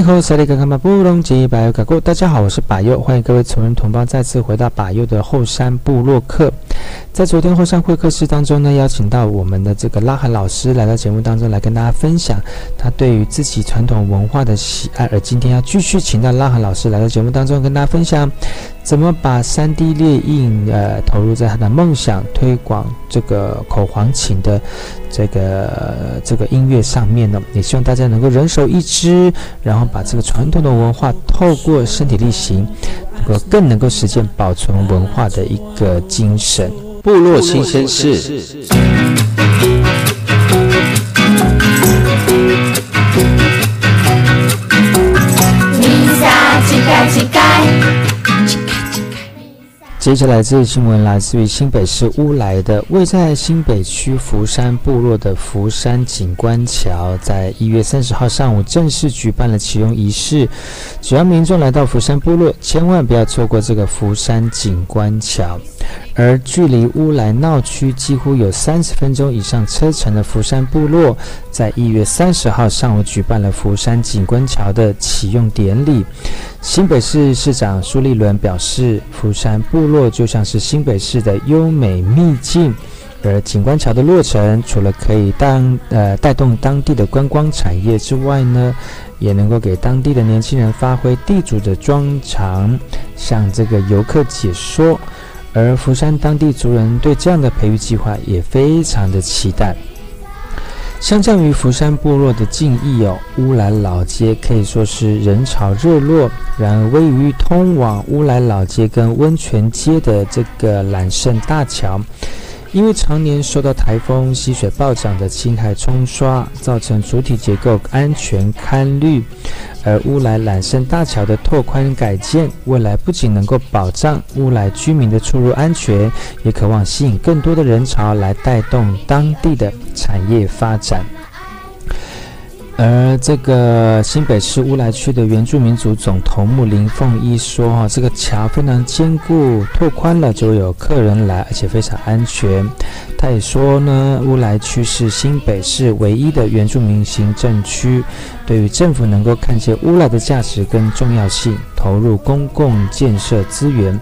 好，萨利卡卡马布隆吉巴尤卡古，大家好，我是巴尤，欢迎各位族人同胞再次回到巴尤的后山部落客。在昨天后山会客室当中呢，邀请到我们的这个拉罕老师来到节目当中来跟大家分享他对于自己传统文化的喜爱。而今天要继续请到拉罕老师来到节目当中跟大家分享。怎么把 3D 列印呃投入在他的梦想推广这个口簧琴的这个这个音乐上面呢？也希望大家能够人手一支，然后把这个传统的文化透过身体力行，能够更能够实现保存文化的一个精神。部落新鲜事。接下来这一新闻来自于新北市乌来的，位在新北区福山部落的福山景观桥，在一月三十号上午正式举办了启用仪式。只要民众来到福山部落，千万不要错过这个福山景观桥。而距离乌来闹区几乎有三十分钟以上车程的福山部落，在一月三十号上午举办了福山景观桥的启用典礼。新北市市长苏立伦表示，福山部落落就像是新北市的优美秘境。而景观桥的落成，除了可以当呃带动当地的观光产业之外呢，也能够给当地的年轻人发挥地主的专长，向这个游客解说。而福山当地族人对这样的培育计划也非常的期待。相较于福山部落的敬意哦，乌来老街可以说是人潮热络。然而，位于通往乌来老街跟温泉街的这个揽胜大桥。因为常年受到台风、溪水暴涨的侵害冲刷，造成主体结构安全堪虑。而乌来揽胜大桥的拓宽改建，未来不仅能够保障乌来居民的出入安全，也渴望吸引更多的人潮来带动当地的产业发展。而这个新北市乌来区的原住民族总头目林凤一说：“哈，这个桥非常坚固，拓宽了就有客人来，而且非常安全。”他也说呢，乌来区是新北市唯一的原住民行政区，对于政府能够看见乌来的价值跟重要性，投入公共建设资源，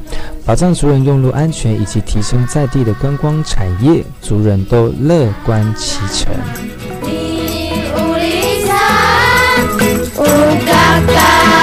保障族人用路安全，以及提升在地的观光产业，族人都乐观其成。fly.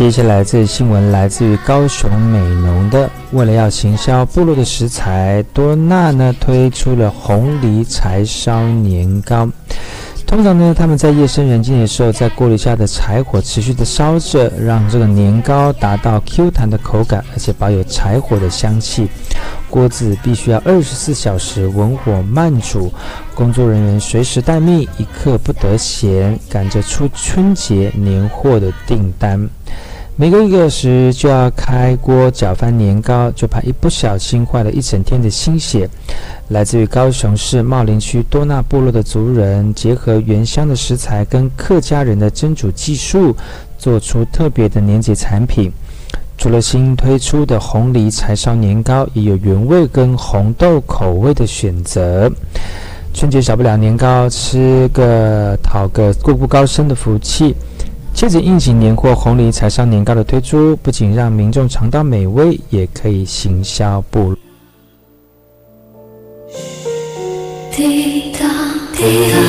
接下来，这新闻来自于高雄美浓的。为了要行销部落的食材，多纳呢推出了红梨柴烧年糕。通常呢，他们在夜深人静的时候，在锅里下的柴火持续的烧着，让这个年糕达到 Q 弹的口感，而且保有柴火的香气。锅子必须要二十四小时文火慢煮，工作人员随时待命，一刻不得闲，赶着出春节年货的订单。每隔一个小时就要开锅搅翻年糕，就怕一不小心坏了一整天的心血。来自于高雄市茂林区多纳部落的族人，结合原乡的食材跟客家人的蒸煮技术，做出特别的年节产品。除了新推出的红梨柴烧年糕，也有原味跟红豆口味的选择。春节少不了年糕，吃个讨个步步高升的福气。借着应景年货红梨柴烧年糕的推出，不仅让民众尝到美味，也可以行销部落。滴答滴。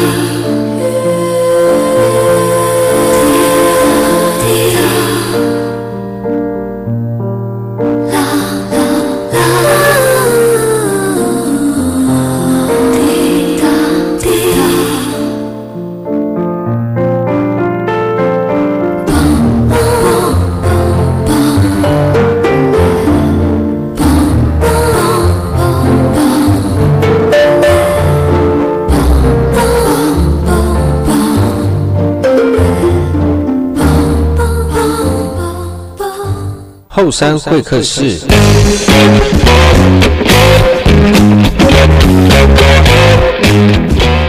山会客室。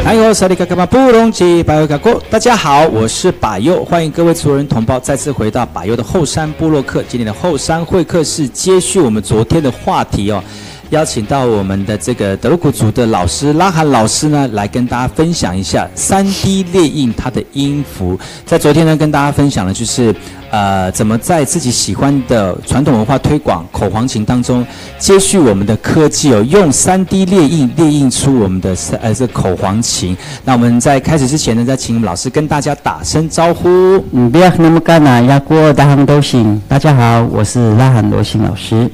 哎呦，萨利卡卡巴布隆吉巴尤卡过，大家好，我是巴尤，欢迎各位族人同胞再次回到巴尤的后山部落客。今天的后山会客室接续我们昨天的话题哦。邀请到我们的这个德鲁古族的老师拉罕老师呢，来跟大家分享一下三 D 列印它的音符。在昨天呢，跟大家分享的就是呃，怎么在自己喜欢的传统文化推广口簧琴当中，接续我们的科技哦，用三 D 列印列印出我们的三呃这口簧琴。那我们在开始之前呢，再请老师跟大家打声招呼。嗯，不要那么干呐，要过大家都行。大家好，我是拉罕罗新老师。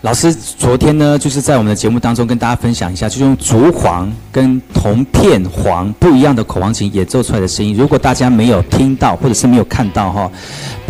老师昨天呢，就是在我们的节目当中跟大家分享一下，就用竹簧跟铜片簧不一样的口簧琴演奏出来的声音。如果大家没有听到或者是没有看到哈，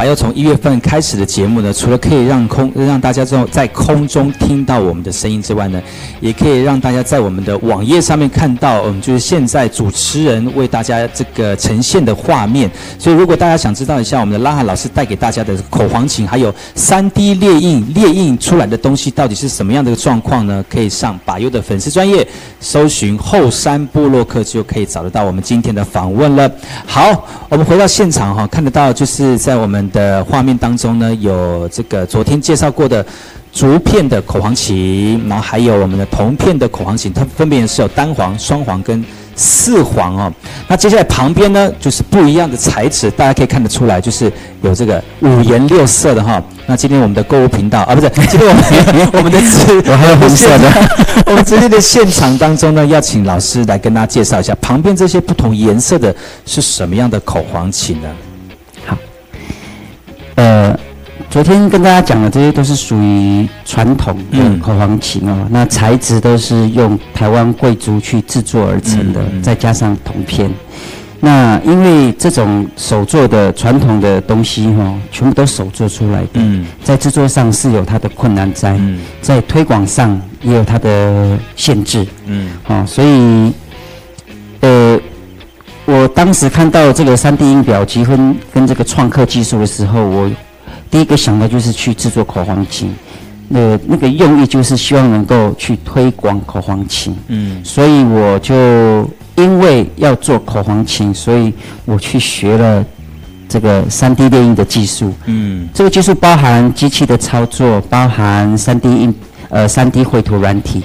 还要从一月份开始的节目呢，除了可以让空让大家在在空中听到我们的声音之外呢，也可以让大家在我们的网页上面看到，嗯，就是现在主持人为大家这个呈现的画面。所以如果大家想知道一下我们的拉罕老师带给大家的口簧琴，还有三 D 列印列印出来的东西。到底是什么样的一个状况呢？可以上把优的粉丝专业搜寻后山部落客，就可以找得到我们今天的访问了。好，我们回到现场哈，看得到就是在我们的画面当中呢，有这个昨天介绍过的竹片的口簧琴，然后还有我们的铜片的口簧琴，它分别是有单簧、双簧跟。四黄哦，那接下来旁边呢，就是不一样的材质，大家可以看得出来，就是有这个五颜六色的哈。那今天我们的购物频道啊，不是，今天我们我们的我还有红色的，我们今天的现场当中呢，要请老师来跟大家介绍一下，旁边这些不同颜色的是什么样的口簧琴呢？好，呃。昨天跟大家讲的这些都是属于传统的口簧琴哦，那材质都是用台湾贵族去制作而成的，再加上铜片。那因为这种手做的传统的东西哈，全部都手做出来的，在制作上是有它的困难在，在推广上也有它的限制。嗯，哦，所以，呃，我当时看到这个三 D 印表结婚跟这个创客技术的时候，我。第一个想到就是去制作口簧琴，那那个用意就是希望能够去推广口簧琴。嗯，所以我就因为要做口簧琴，所以我去学了这个三 D 列印的技术。嗯，这个技术包含机器的操作，包含三 D 印呃三 D 绘图软体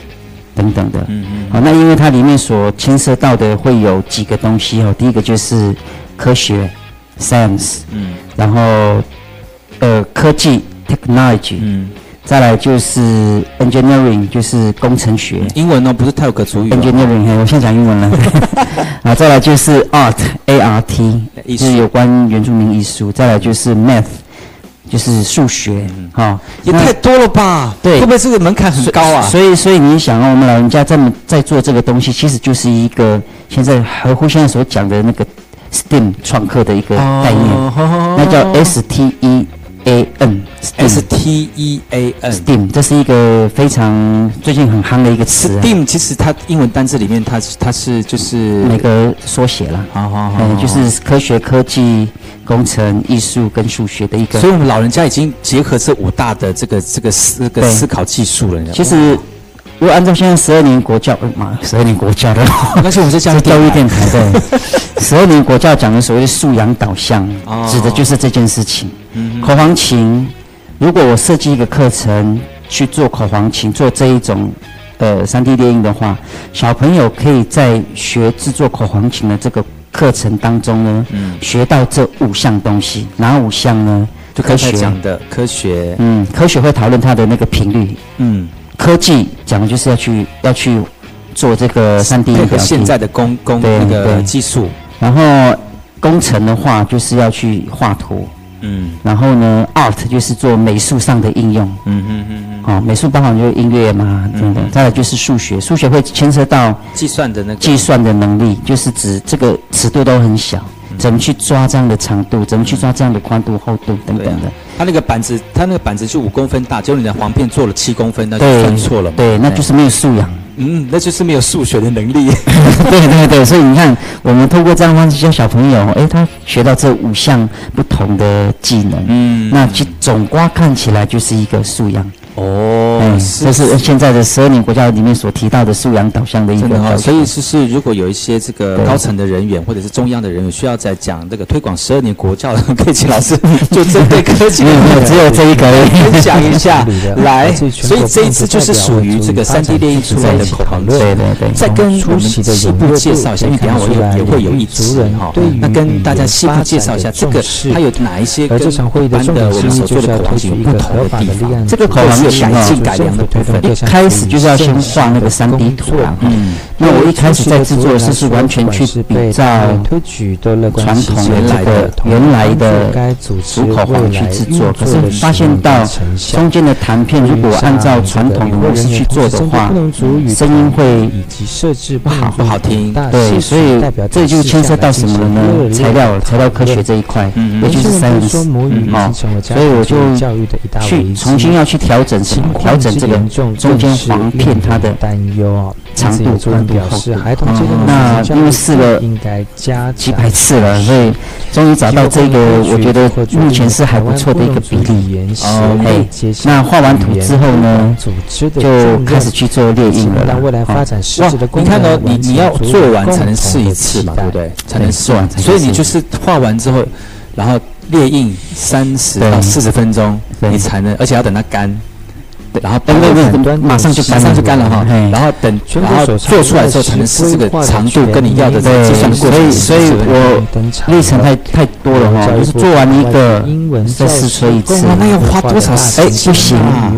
等等的。嗯嗯。好，那因为它里面所牵涉到的会有几个东西哦，第一个就是科学，science。嗯。然后。呃，科技 technology，嗯，再来就是 engineering，就是工程学，英文呢不是泰有格主语，engineering，我现在讲英文了，啊，再来就是 art，A R T，是有关原住民艺术，再来就是 math，就是数学哈，那也太多了吧？对会不会这个门槛很高啊？所以，所以你想啊，我们老人家在在做这个东西，其实就是一个现在合乎现在所讲的那个 STEAM 创客的一个概念，哦那叫 S T E A N S T E A N。STEAM，这是一个非常最近很夯的一个词、啊，STEAM 其实它英文单字里面它是它是就是那个缩写了，好好好，嗯，就是科学、科技、工程、艺术跟数学的一个。所以我们老人家已经结合这五大的这个这个思这个思考技术了。其实，如果按照现在十二年国教，呃妈，十二年国教的，但是我们是 教育教育电电台的十二年国教讲的所谓的素养导向哦，指的就是这件事情。嗯口簧琴，如果我设计一个课程去做口簧琴，做这一种呃三 D 列印的话，小朋友可以在学制作口簧琴的这个课程当中呢，嗯，学到这五项东西。哪五项呢？就科学。讲的科学，嗯，科学会讨论它的那个频率，嗯，科技讲的就是要去要去做这个三 D 配现在的工工对那个技术，然后工程的话就是要去画图，嗯。然后呢，art 就是做美术上的应用。嗯嗯嗯嗯，哦，美术包含就是音乐嘛，等等。再来就是数学，数学会牵涉到计算的那个。计算的能力，就是指这个尺度都很小，怎么去抓这样的长度，怎么去抓这样的宽度、厚度等等的。它那个板子，它那个板子就五公分大，结果你的簧片做了七公分，那就算错了嘛。对，那就是没有素养。嗯，那就是没有数学的能力。对对对，所以你看，我们透过这样方式教小朋友，哎，他学到这五项不同的技能，嗯那其总瓜看起来就是一个素养。哦嗯，这是现在的十二年国教里面所提到的素养导向的一真的哈、个。所以就是如果有一些这个高层的人员或者是中央的人员需要在讲这个推广十二年国教的，可以请老师 就针对科技只有这一个。分享一下来。所以这一次就是属于这个三 D 列印出来的口簧琴。对对对，再跟我们细部介绍一下，因为等下我也也会有一族集哈那跟大家细部介绍一下这个它有哪一些跟一般的我们所做的口簧要推举一琴有不同的地方。这个口簧有改啊进改良的部分。一开始就是要先画那个三 D 图啊嗯，那我一开始在制作的是是完全去比照传统的这个原来的主口簧去制作，可是发现到中间的弹片如果按照传统的模式去做的话，声音会以及设置不好不好听对，所以这就牵涉到什么了呢？材料材料科学这一块，嗯也就是语已哦所以我就去重新要去调整？调整这个中间簧片它的担忧啊，长度、宽度、表厚度。示孩童阶段的那因为试了应该加几百次了，所以终于找到这个，我觉得目前是还不错的一个比例。哦，嘿，那画完图之后呢，就开始去做列印了啦。未来发展实质的哇，你看哦，你你要做完才能试一次嘛，对不对？才能试完，所以你就是画完之后，然后列印三十到四十分钟，你才能，而且要等它干。然后等等等，马上就马上就干了哈。然后等，然后做出来之后才能是这个长度跟你要的这个计算过程。所以，所以我历程太太多了哈，就是做完一个再试吹一次。那要花多少时间？哎，不行，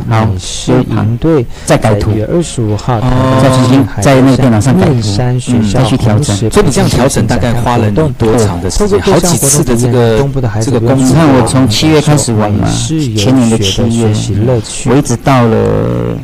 好，所以团队再改图，二十五号再重新在那个电脑上改图，再去调整。所以你这样调整大概花了你多长的时间？好几次的这个这个工你看我从七月开始玩嘛，前年的七月，我一直到了。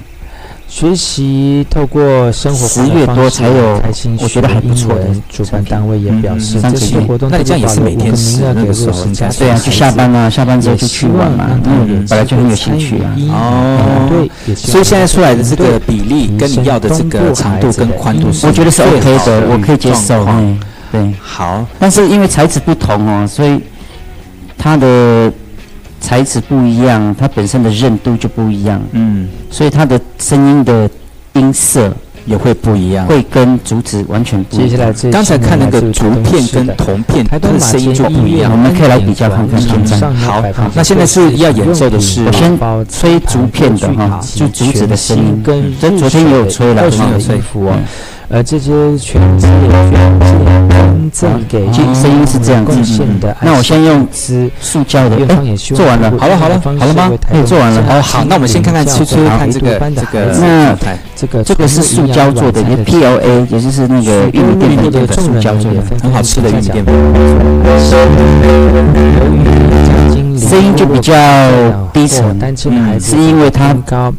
学习透过生活十月多才有，我觉得还不错的。主办单位也表示，这些活动那你这样也是每天试那个时候，对啊，就下班啊，下班之后就去玩嘛，嗯，本来就很有兴趣啊。哦，对，所以现在出来的这个比例跟你要的这个长度跟宽度，我觉得是 OK 的，我可以接受。嗯，对，好。但是因为材质不同哦，所以它的。材质不一样，它本身的韧度就不一样，嗯，所以它的声音的音色也会不一样，会跟竹子完全不一样。刚才看那个竹片跟铜片，它的声音就不一样。我们可以来比较看看现在。好，那现在是要演奏的是，我先吹竹片的哈，就竹子的声音。跟昨天也有吹了，昨天有吹。而这些全资也捐赠捐赠给声音是这样子贡献的。那我先用资，塑胶的，哎，做完了好了好了好了吗哎做完了湾哦，好，那我们先看看吹吹看这个这个那这个这个是塑胶做的，也 PLA，也就是那个玉米淀粉的的塑胶做的。很好吃的玉米淀粉。声音就比较低沉是因为它。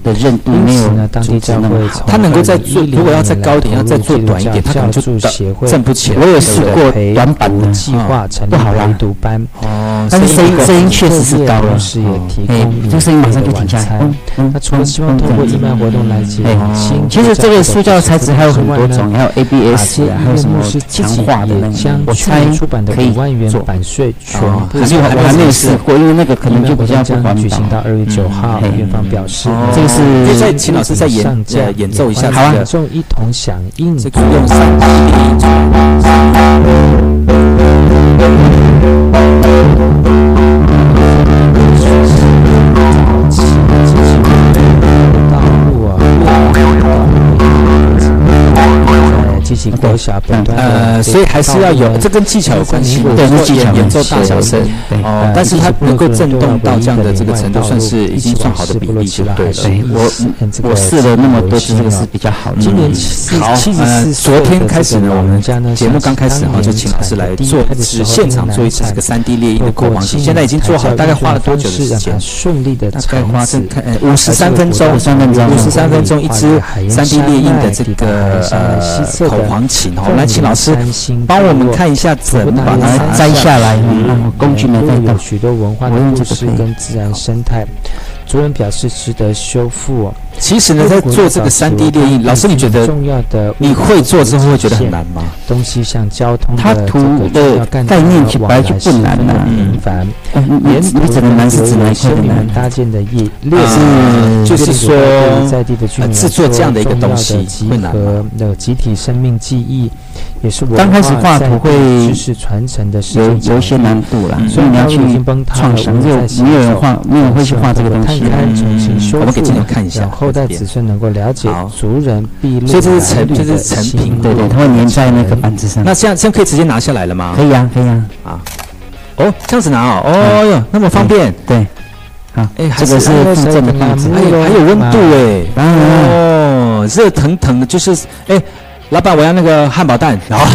的韧度没有那么好。它能够在最如果要再高点要再做短一点他可能就协会震不起来我也试过短板的，计划成立不好啦。陪读班，哦，但是声音声音确实是高了。哎供，这个声音马上就停下来。那除了希望通过义卖活动来减哎轻，其实这个塑胶材质还有很多种，还有啊 ABS 啊，还有什么强化的那将个，我猜出版的可以做。版税全哦部可是我我还没有试过，因为那个可能就比较不将环举行到。二月九号，嗯院方表示哦，这个是再请老师再演演奏一下好啊这个众一同响应这个用三 D 列印进行过小本段的呃，所以还是要有，这跟技巧有关系嘛。对是技巧演演奏大小声哦，但是它能够震动到这样的这个程度，算是已经算好的比例就对了。对我我试了那么多次，这个是比较好的。今年好七十呃四昨天开始呢，我们节目刚开始哈，就请老师来做一次现场做一次这个三 D 猎鹰的口簧琴，现在已经做好，大概花了多久的时间？顺利的大概花这这看五十三分钟，五十三分钟五十三分钟一只三 D 猎鹰的这个呃口簧琴哈，来请老师帮我们看一下怎么把它它摘下来，工具呢带到有。许多文化的故事跟自然生态，族人表示值得修复哦。其实呢，在做这个三 D 列印，老师你觉得重要的你会做之后会觉得很难吗？东西像交通的它图这个的概念其实往本来就来不难呐十分的频繁。哎你沿途你指的难是指哪一难？搭建的业列就是说在地的居民呃制作这样的一个东西会难吗合的集体生命记忆，也是文刚开始画图会知识传承的世有有一些难度啦，嗯所以你要去创想，我没有没有人画，没有人会去画这个东西探。勘重新修我们给镜头，看一下让后代子孙能够了解族人避所以这是成成这是成品对对，它会粘在那个板子上。那这样这样可以直接拿下来了吗可？以啊，可以啊，啊哦，这样子拿哦，哦哟，那么方便。对。好，哎，还这个是附赠的棒子。还有还有温度哎。哦，热腾腾的，就是哎，老板，我要那个汉堡蛋，然后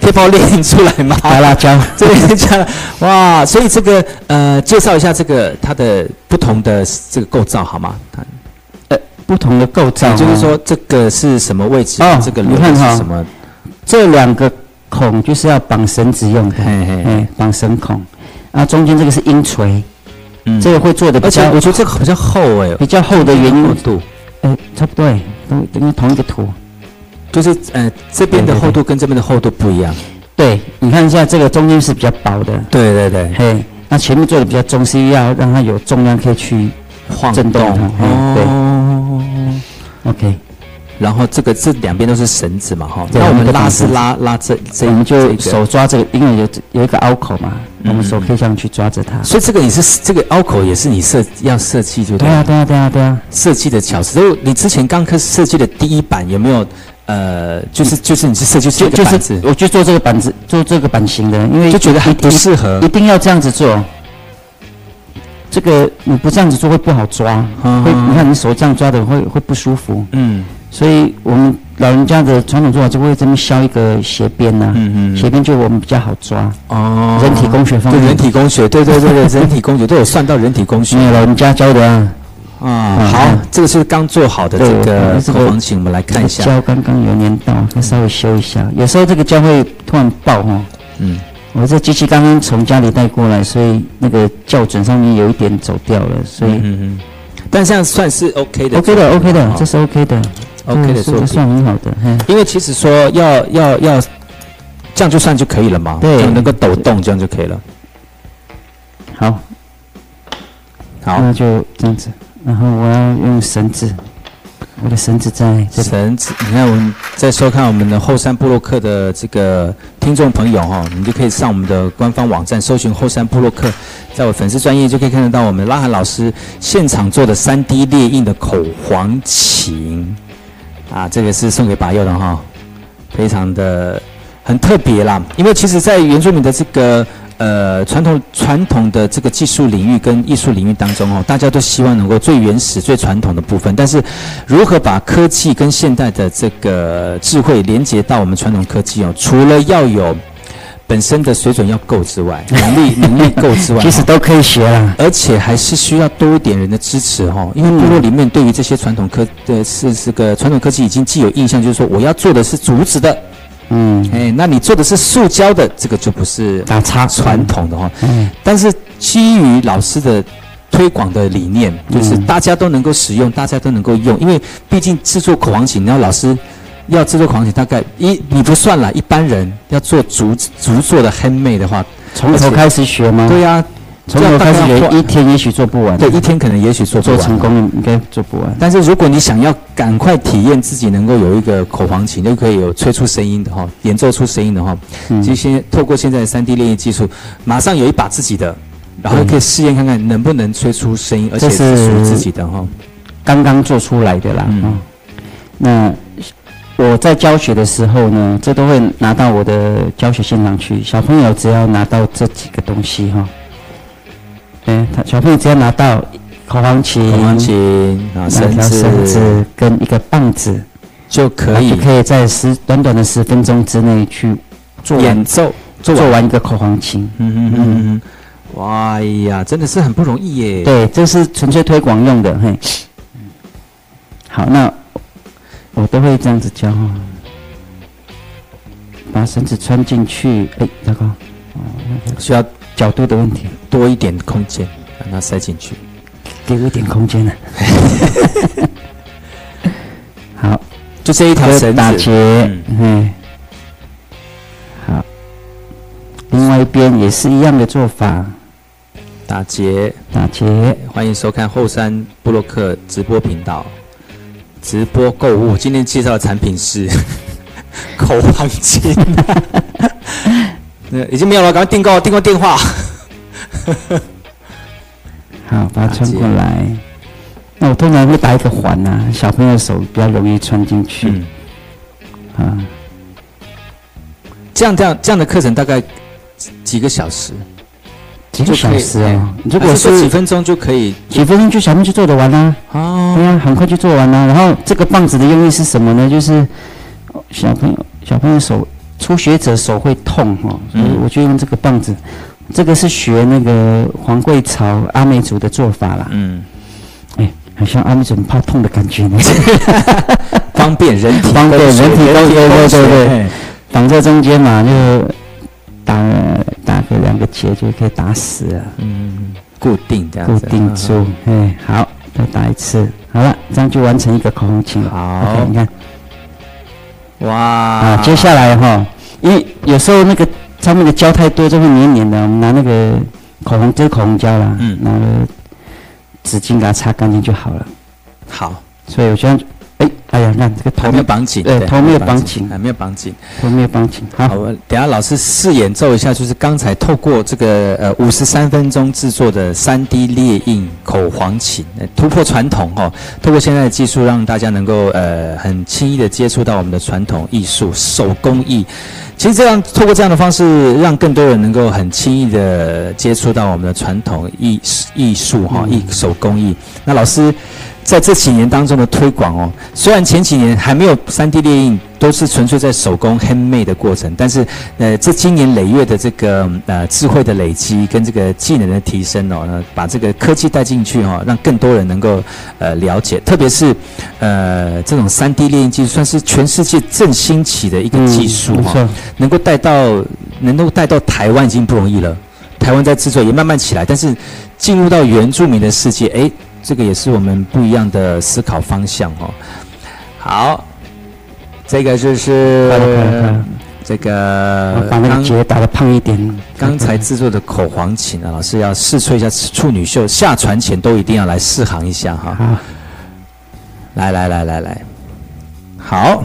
可以帮我列印出来吗？白辣椒。这边加了哇，所以这个呃，介绍一下这个它的不同的这个构造好吗？它不同的构造哦，就是说这个是什么位置？哦这个轮你看哈是什么？这两个孔就是要绑绳子用的，嘿嘿哎，绑绳孔。然后，中间这个是音锤，嗯这个会做的比较而且我觉得这个好像厚哎，比较厚的原因，厚度哎，差不多哎，都因为同一个图。就是呃这边的厚度跟这边的厚度不一样。对，你看一下这个中间是比较薄的，对对对，嘿，那前面做的比较中，是要让它有重量可以去晃震动它嘿哦。OK，然后这个这两边都是绳子嘛哈，那我们拉是拉拉这这我们就手抓这个，因为有有一个凹口嘛，嗯我们手可以这样去抓着它。所以这个也是这个凹口也是你设要设计就对啊，对啊，对啊，对啊。设计的巧思。就你之前刚开始设计的第一版有没有呃，就是就是你是设计这就是，我就做这个板子，做这个版型的，因为就觉得还不适合一定要这样子做。这个你不这样子做会不好抓，会你看你手这样抓的会会不舒服，嗯所以我们老人家的传统做法就会这么削一个斜边呐、嗯嗯斜边就我们比较好抓。哦人体工学方面人体工学，对对对对，人体工学都有算到人体工学老人家教的啊，啊。嗯好嗯，这个是刚做好的这个这个口簧琴，我们来看一下。胶刚刚有粘到，要稍微修一下。有时候这个胶会突然爆哦。嗯，我这机器刚刚从家里带过来，所以那个校准上面有一点走掉了，所以嗯嗯，但这样算是 OK 的 OK 的 OK 的，哦这是 OK 的 OK 的这。算很好的，嘿。因为其实说要要要这样就算就可以了嘛，对就能够抖动这样就可以了。好，好，那就这样子。然后我要用绳子，我的绳子在这。绳子，你看我们在收看我们的后山部落客的这个听众朋友哈，你就可以上我们的官方网站搜寻后山部落客，在我粉丝专业就可以看得到我们拉罕老师现场做的 3D 列印的口簧琴。啊，这个是送给把佑的哈，非常的很特别啦。因为其实，在原住民的这个呃传统传统的这个技术领域跟艺术领域当中哦，大家都希望能够最原始、最传统的部分，但是如何把科技跟现代的这个智慧连接到我们传统科技哦，除了要有本身的水准要够之外，能力能力够之外，其实都可以学啦。而且还是需要多一点人的支持哦，因为部落里面对于这些传统科的是这个传统科技已经既有印象，就是说我要做的是竹子的，嗯，哎，那你做的是塑胶的，这个就不是打叉传统的哈。嗯，但是基于老师的推广的理念，就是嗯大家都能够使用，大家都能够用，因为毕竟制作口簧琴，然后老师要制作口簧琴，大概一你不算了，一般人要做竹竹做的 handmade 的话，从头开始学吗？对呀、从头开始学，这样大概要一天也许做不完。对，一天可能也许做不完做成功应该做不完。但是如果你想要赶快体验自己能够有一个口簧琴，就可以有吹出声音的哈，演奏出声音的哈，嗯其实现在透过现在的三 D 练习技术，马上有一把自己的，然后可以试验看看能不能吹出声音，而且是是属于自己的哈。刚刚做出来的啦。嗯嗯，那我在教学的时候呢，这都会拿到我的教学现场去。小朋友只要拿到这几个东西哈，哎，他小朋友只要拿到口簧琴、口簧琴啊，两条绳子绳子跟一个棒子，就可以就可以在十短短的十分钟之内去做演奏，做完一个口簧琴。嗯嗯嗯嗯嗯，哇哎呀，真的是很不容易耶。对，这是纯粹推广用的，嘿。好，那我都会这样子教哈，把绳子穿进去，哎，糟糕，需要角度的问题，多一点空间，让它塞进去。给我一点空间呢。好，就这一条绳子，打结，嗯。嗯，好，另外一边也是一样的做法，打结。打结，欢迎收看后山布洛克直播频道，直播购物。今天介绍的产品是 口簧琴，那已经没有了，赶快订购，订购电话。好，把它穿过来。那我通常会打一个环呐、小朋友手比较容易穿进去。嗯，啊，这样这样这样的课程大概几几个小时？几个小时哦。如果还是说几分钟就可以？几分钟就小朋友就做得完啦、哦对，呀、很快就做完啦。然后这个棒子的用意是什么呢？就是哦小朋友小朋友手初学者手会痛哈、哦，所以嗯我就用这个棒子。这个是学那个黄桂草阿美族的做法啦，嗯，哎，好像阿美族很怕痛的感觉呢。方便人体 方便人体工人体对对对对绑在中间嘛，就打打个两个结就可以打死了。嗯，固定这样固，定住，哎，好，再打一次，好了，这样就完成一个口红琴。好你看哇。啊，接下来哈，因为有时候那个上面的胶太多，就会黏黏的，我们拿那个口红，这是口红胶啦，嗯。拿个纸巾给它擦干净就好了。好，所以我现在，哎，哎呀，看这个头没有绑紧，对头没有绑紧还没有绑紧。头没有绑紧，好等下老师试演奏一下，就是刚才透过这个呃五十三分钟制作的三 D 列印口簧琴，呃突破传统哦，透过现在的技术，让大家能够呃很轻易的接触到我们的传统艺术手工艺。其实这样透过这样的方式，让更多人能够很轻易的接触到我们的传统艺艺术哈艺手工艺。那老师在这几年当中的推广哦，虽然前几年还没有 3D 列印，都是纯粹在手工 handmade 的过程，但是呃，这今年累月的这个呃智慧的累积跟这个技能的提升哦，那把这个科技带进去哈、哦，让更多人能够呃了解，特别是呃这种 3D 列印技术，算是全世界正兴起的一个技术哈、嗯，能够带到能够带到台湾已经不容易了，台湾在制作也慢慢起来，但是进入到原住民的世界，诶，这个也是我们不一样的思考方向哦。好，这个就是这我个把那个刚结打的胖一点。刚才制作的口簧琴啊，老师要试吹一下处女秀，下船前都一定要来试航一下哈。好来来来来来，好。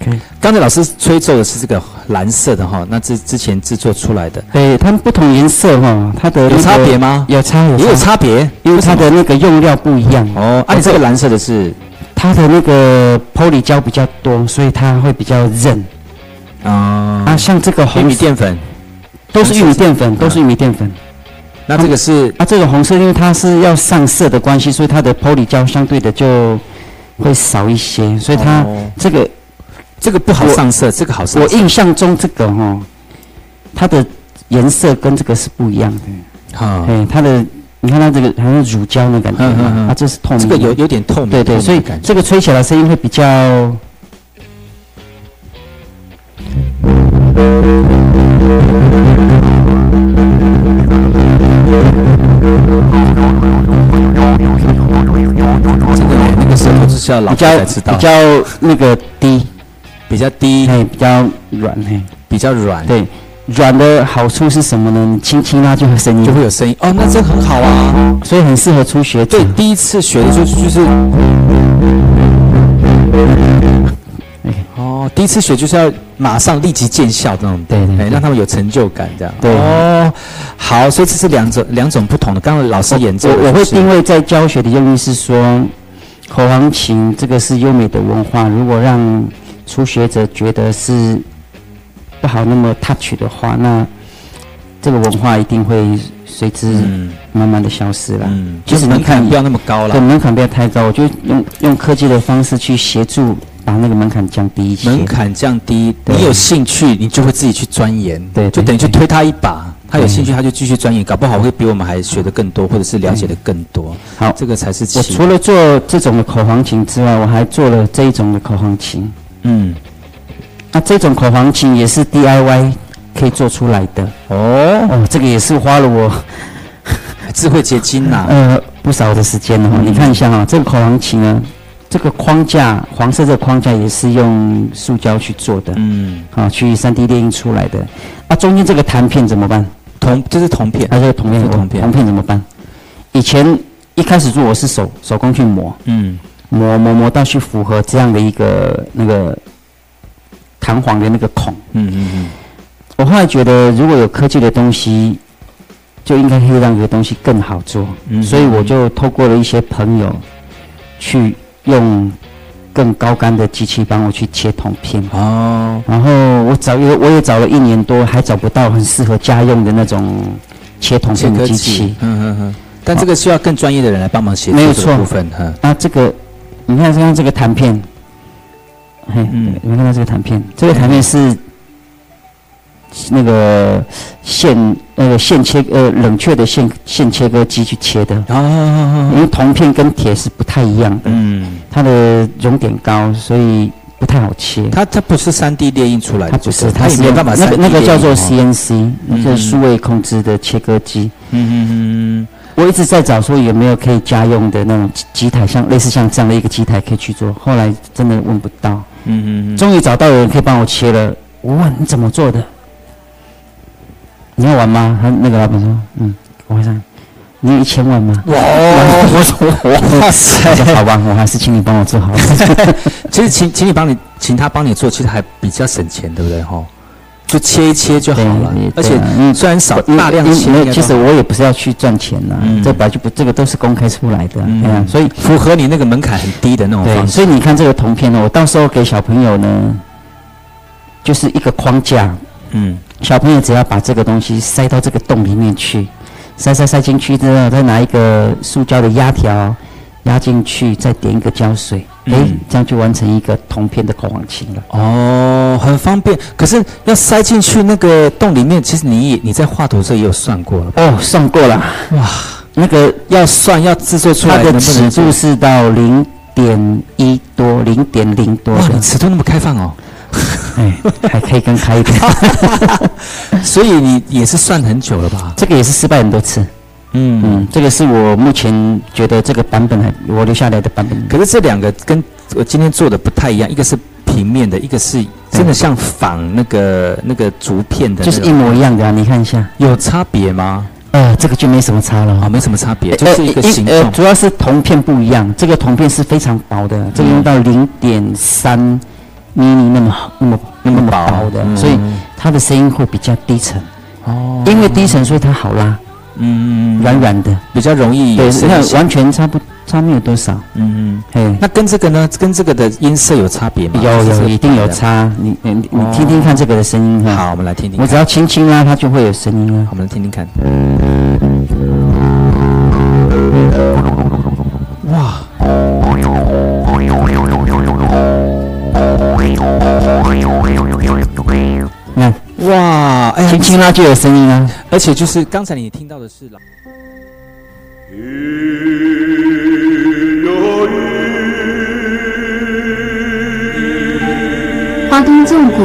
，OK。刚才老师吹奏的是这个蓝色的哈，那之之前制作出来的对，它们不同颜色哈，它的那有差别吗？有差有也有差，别，因为它的那个用料不一样。哦。啊，你这个蓝色的是它的那个玻璃胶比较多，所以它会比较韧。啊啊，像这个玉米淀粉，都是玉米淀粉，嗯都是玉米淀粉。那这个是啊，这个红色因为它是要上色的关系，所以它的玻璃胶相对的就会少一些，所以它哦这个这个不好上色，这个好上我。印象中这个哦，它的颜色跟这个是不一样的。哈，哎，它的你看它这个好像乳胶的感觉嗯嗯嗯嘛，啊，这是透。这个有有点透明，对对，所以这个吹起来声音会比较。真的那个舌头就是要老比较才知道，比较那个低，比较低，哎，比较软，嘿，比较软，对，软的好处是什么呢？你轻轻拉就会声音，就会有声音。哦，那这很好啊。所以很适合初学者对，。第一次学的就是就是，哦，第一次学就是要马上立即见效这种，哎，对对对让他们有成就感这样。对哦，好，所以这是两种两种不同的。刚刚老师演奏我我会是定位在教学的用意是说，口簧琴这个是优美的文化，如果让初学者觉得是不好那么 touch 的话，那这个文化一定会随之嗯慢慢的消失了。嗯，其实门槛不要那么高了，对门槛不要太高，我就用用科技的方式去协助把那个门槛降低一些。门槛降低，你有兴趣，你就会自己去钻研，对对就等于去推他一把。他有兴趣，他就继续钻研，搞不好会比我们还学的更多，或者是了解的更多。好这个才是我起除了做这种的口簧琴之外，我还做了这一种的口簧琴。嗯。那这种口簧琴也是 DIY 可以做出来的。哦，哦，这个也是花了我 智慧结晶呐、呃不少的时间哦。嗯。你看一下哈、这个口簧琴呢，这个框架黄色这个框架也是用塑胶去做的，嗯，啊，去 3D 列印出来的。啊，中间这个弹片怎么办？铜这是铜片，啊，这个铜片这个铜片。铜片怎么办？以前一开始做我是手手工去磨，嗯磨磨磨到去符合这样的一个那个弹簧的那个孔。嗯嗯嗯，我后来觉得，如果有科技的东西，就应该可以让这个东西更好做。嗯所以我就透过了一些朋友，去用更高杆的机器帮我去切铜片。哦，然后我找也我也找了一年多，还找不到很适合家用的那种切铜片的机器。嗯嗯嗯，但这个需要更专业的人来帮忙协助没有错这个部分，哈，那这个，你看像这个弹片，嘿，嗯。你们看到这个弹片，这个弹片是那个线那个线切呃冷却的线线切割机去切的，哦，因为铜片跟铁是不太一样的，嗯，它的熔点高，所以不太好切。它它不是三 D 列印出来的，它不是，它它是没有办法那个 3D 那个叫做 CNC，那个数位控制的切割机。嗯嗯嗯我一直在找说有没有可以家用的那种机机台，像类似像这样的一个机台可以去做，后来真的问不到，嗯嗯嗯，终于找到有人可以帮我切了。我问你怎么做的？你要玩吗？他那个老板说，嗯，我会上。你有一千万吗？哇，我说哇塞！说好吧，我还是请你帮我做好了。其实请请你帮你请他帮你做，其实还比较省钱，对不对？哈，就切一切就好了，而且对。啊因为虽然少大量其实我也不是要去赚钱呐、嗯。这本来就不，这个都是公开出来的，嗯。对啊，所以符合你那个门槛很低的那种对，方式。所以你看这个铜片呢，我到时候给小朋友呢，就是一个框架，嗯。小朋友只要把这个东西塞到这个洞里面去，塞塞塞进去之后，再拿一个塑胶的压条压进去，再点一个胶水，嗯诶，这样就完成一个铜片的口簧琴了。哦，很方便。可是要塞进去那个洞里面，其实你也你在画图的时候也有算过了？哦，算过了，哇，那个要算要制作出来它的尺度是到零点一多，零点零多哇，的你，尺度那么开放哦，哎，还可以更开一点。所以你也是算很久了吧？这个也是失败很多次。嗯嗯，这个是我目前觉得这个版本还我留下来的版本。可是这两个跟我今天做的不太一样，一个是平面的，一个是真的像仿那个那个竹片的，就是一模一样的啊，你看一下，有差别吗？呃，这个就没什么差了啊，。没什么差别，就呃是一个形状。主要是铜片不一样，这个铜片是非常薄的，这个用到零点三 mm 那么那么那么薄的，嗯所以它的声音会比较低沉。哦，因为低沉，所以它好拉，嗯，软软的。比较容易对，完全差不差没有多少。嗯嘿嗯，，那跟这个呢？跟这个的音色有差别吗？有有一定有。差。你你你哦听听看这个的声音哈。好，我们来听听看。我只要轻轻拉，它就会有声音啊。我们来听听看。哇，你看，哇，轻，轻拉就有声音啊。而且就是刚才你听到的是老。花东纵谷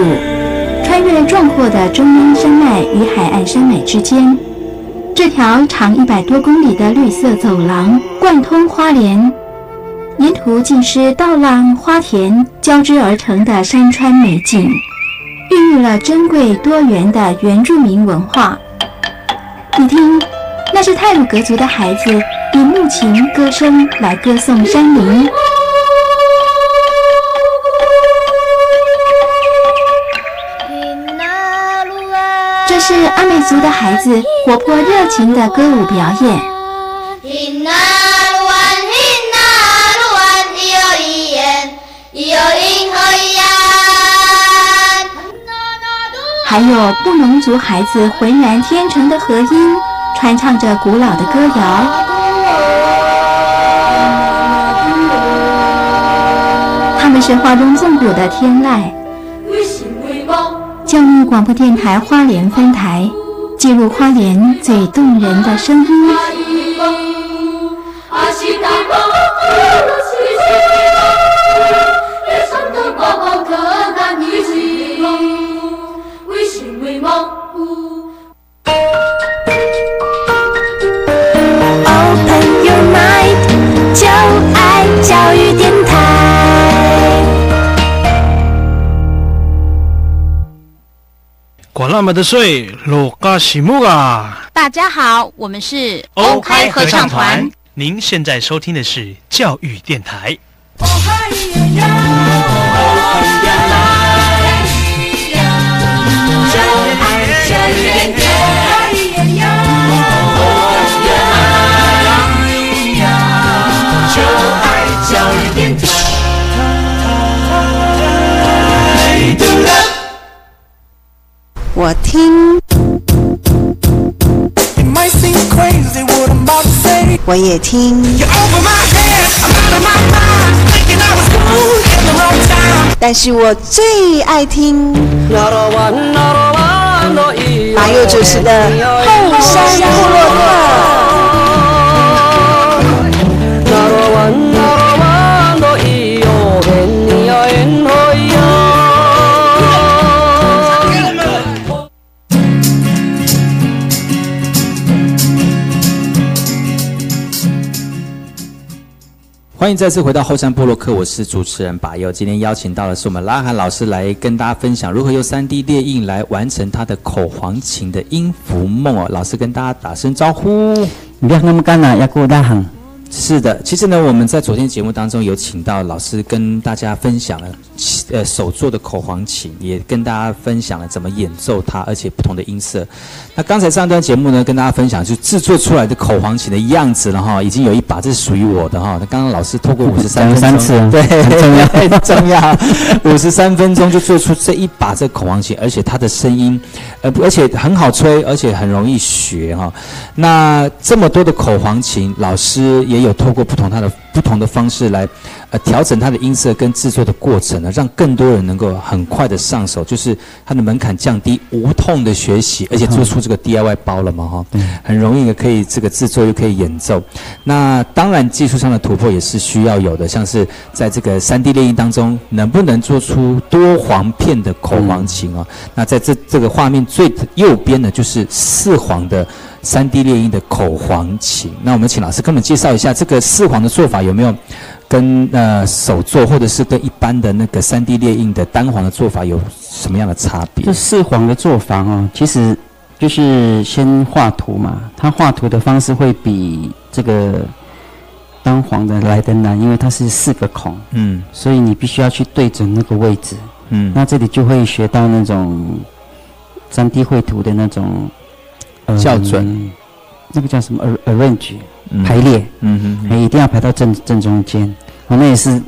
穿越壮阔的中央山脉与海岸山脉之间，这条长一百多公里的绿色走廊贯通花莲，沿途尽是稻浪、花田交织而成的山川美景，孕育了珍贵多元的原住民文化。你听，那是泰鲁格族的孩子以木琴歌声来歌颂山林。这是阿美族的孩子活泼热情的歌舞表演。还有布农族孩子浑然天成的和音，传唱着古老的歌谣。他们是花东纵谷的天籁。教育广播电台花莲分台，记录花莲最动人的声音。么的嘎西木啊！大家好，我们是欧开合唱团。您现在收听的是教育电台。我 the wrong time. 但是我最爱听马佑主持的后山部落客。欢迎再次回到后山部落客，我是主持人把佑。今天邀请到的是我们拉韩老师来跟大家分享如何用三 D 列印来完成他的口簧琴的音符梦哦。老师跟大家打声招呼。你不要那么干了，要给我大喊。是的，其实呢，我们在昨天节目当中有请到老师跟大家分享了，呃，手做的口簧琴，也跟大家分享了怎么演奏它，而且不同的音色。那刚才上段节目呢，跟大家分享就制作出来的口簧琴的样子了哈，已经有一把，这是属于我的哈。那刚刚老师透过 五十三分钟，次啊对，很重要很重要，五十三分钟就做出这一把这口簧琴，而且它的声音，呃，而且很好吹，而且很容易学哈。那这么多的口簧琴，老师也有透过不同它的不同的方式来，呃，调整它的音色跟制作的过程呢，让更多人能够很快的上手，就是它的门槛降低，无痛的学习，而且做出这个 DIY 包了嘛哈，很容易的可以这个制作又可以演奏。那当然技术上的突破也是需要有的，像是在这个 3D 列印当中，能不能做出多簧片的口簧琴哦？那在这这个画面最右边呢，就是四簧的。三 D 列印的口簧琴，那我们请老师跟我们介绍一下这个四簧的做法有没有跟呃手做或者是跟一般的那个三 D 列印的单簧的做法有什么样的差别这？四簧的做法哦，其实就是先画图嘛。它画图的方式会比这个单簧的来得难，因为它是四个孔，嗯所以你必须要去对准那个位置。嗯，那这里就会学到那种三 D 绘图的那种、呃校准。那个叫什么？Ar- arrange 嗯。排列，嗯哼，一定要排到正正中间。我，那也是，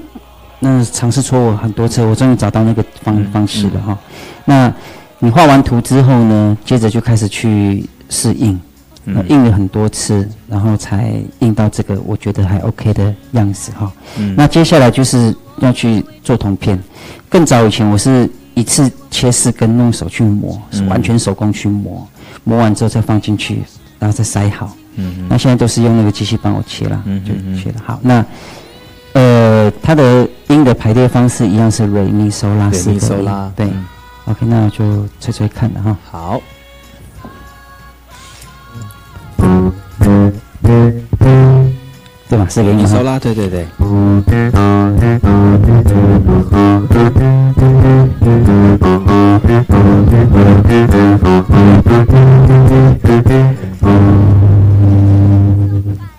那尝试错误很多次，我终于找到那个方嗯方式了哈、那你画完图之后呢，接着就开始去试印，嗯。呃印了很多次，然后才印到这个我觉得还 OK 的样子哈、嗯。那接下来就是要去做铜片。更早以前我是一次切四根，用手去磨，是嗯。完全手工去磨，磨完之后再放进去，然后再塞好。嗯那现在都是用那个机器帮我切了，就嗯嗯嗯切了。好，那呃，它的音的排列方式一样是瑞咪嗦拉四个音对嗯，OK，那我就吹吹看了哈。好，对吧？是个音哈咪嗦拉，对对对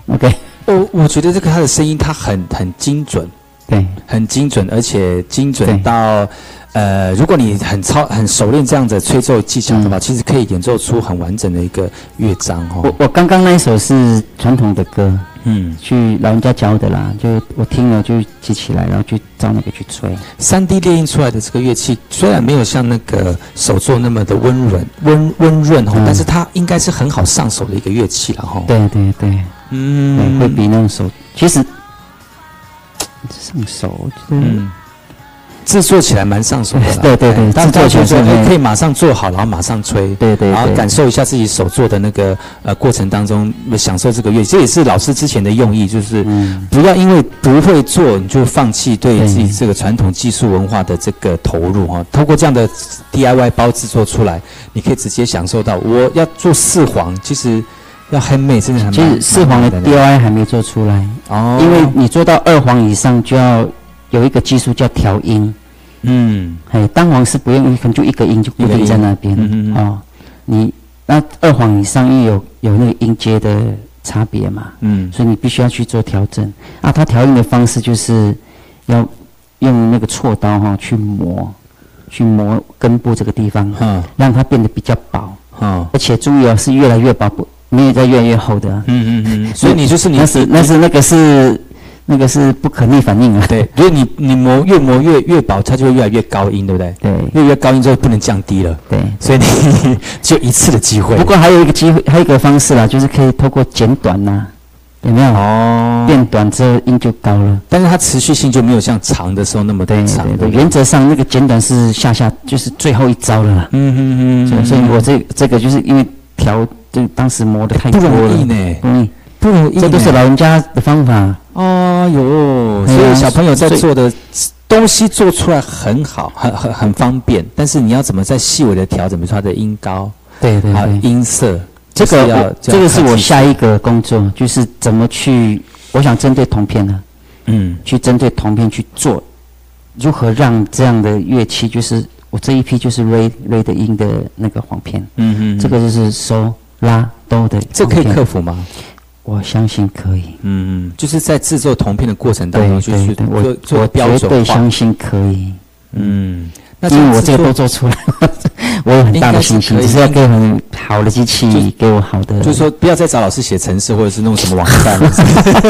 ，OK，我我觉得这个他的声音，他很很精准，对。很精准，而且精准到，呃，如果你很操很熟练这样的吹奏技巧的话，嗯。其实可以演奏出很完整的一个乐章哦。我我刚刚那一首是传统的歌，嗯，去老人家教的啦，就我听了就记起来，然后去照那个去吹。三 D 列印出来的这个乐器，虽然没有像那个手作那么的温润、温温润哦，嗯。但是它应该是很好上手的一个乐器了哈。，对对对，对，嗯，会比那种手，其实上手，嗯，制作起来蛮上手的啦。对对对大制作家就说起来是哎可以马上做好，然后马上吹。对对对，然后感受一下自己手做的那个呃过程当中，享受这个乐器，这也是老师之前的用意，就是嗯，不要因为不会做你就放弃对对自己这个传统技术文化的这个投入哈。通过这样的 DIY 包制作出来，你可以直接享受到。我要做四黄，其实要 handmade 真的很其实四黄的呢 DIY 还没做出来，哦，因为你做到二黄以上就要有一个技术叫调音，嗯。哎，单黄是不用，可能就一个音就固定在那边。嗯嗯嗯哦。你那二黄以上又有有那个音阶的差别嘛，嗯。所以你必须要去做调整。啊。它调音的方式就是要用那个锉刀哈、去磨，去磨根部这个地方，哈。让它变得比较薄，哈。而且注意哦，是越来越薄，不没有在越来越厚的啊。嗯嗯嗯，所以你就是你那是那是那个是那个是不可逆反应啊。对，所以你你磨越磨越越薄，它就会越来越高音，对不对？对越来越高音之后不能降低了，对。所以你 只有一次的机会。不过还有一个机会，还有一个方式啦，就是可以透过剪短呐、有没有？哦，变短之后音就高了。但是它持续性就没有像长的时候那么的长。对对，不原则上那个剪短是下下就是最后一招了啦。嗯嗯所以所以我这这个就是因为调，就当时磨的太不多了，容易呢，不容易，不容易。这都是老人家的方法。哦哟，所以小朋友在做的东西做出来很好，很很很方便，但是你要怎么在细微的调整，比如说它的音高，对对对，音色，这个我这个是我下一个工作，就是怎么去，我想针对铜片呢、嗯。去针对铜片去做，如何让这样的乐器，就是我这一批就是瑞瑞的音的那个簧片，嗯嗯，这个就是收拉哆的，这可以克，服吗？我相信可以。嗯，就是在制作铜片的过程当中，就是我我绝对。相信可以，嗯，那因为我这个都做出来，我有很大的信心，可是要给我很好的机器，给我好的，就是说不要再找老师写程式或者是弄什么网站了，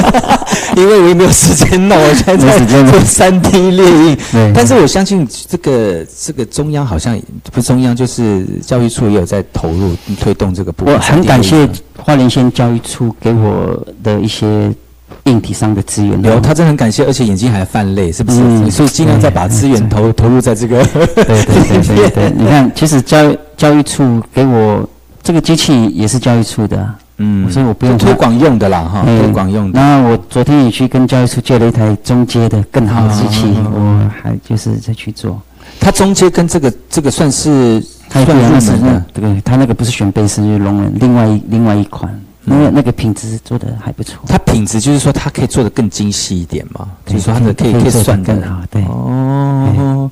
因为我也没有时间弄，我现在在做三 D 列印。但是我相信这个这个中央好像不是中央，就是教育处也有在投入推动这个部分。我很感谢花莲县教育处给我的一些硬体上的资源。有，他真的很感谢，而且眼睛还泛泪，是不是？嗯所以尽量再把资源投 投入在这个。对对对对对，你看，其实教教育处给我这个机器也是教育处的啊、嗯所以我不用推广用的啦，哈，嗯推广用的。那我昨天也去跟教育处借了一台中阶的更好的机器，啊我还就是再去做。它中阶跟这个这个算是算它不一样，那是那入门的，对，它那个不是选贝斯，就是龙人，另外另外一款，那个那个品质做的还不错。它品质就是说它可以做的更精细一点嘛，就是说它的可以可以算的更好对哦，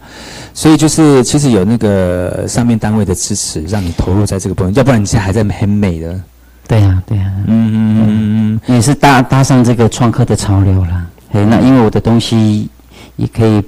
所以就是其实有那个上面单位的支持，让你投入在这个部分，要不然你现在还在很美的。对呀、对呀、嗯嗯嗯嗯也是搭搭上这个创客的潮流啦。哎，那因为我的东西也可以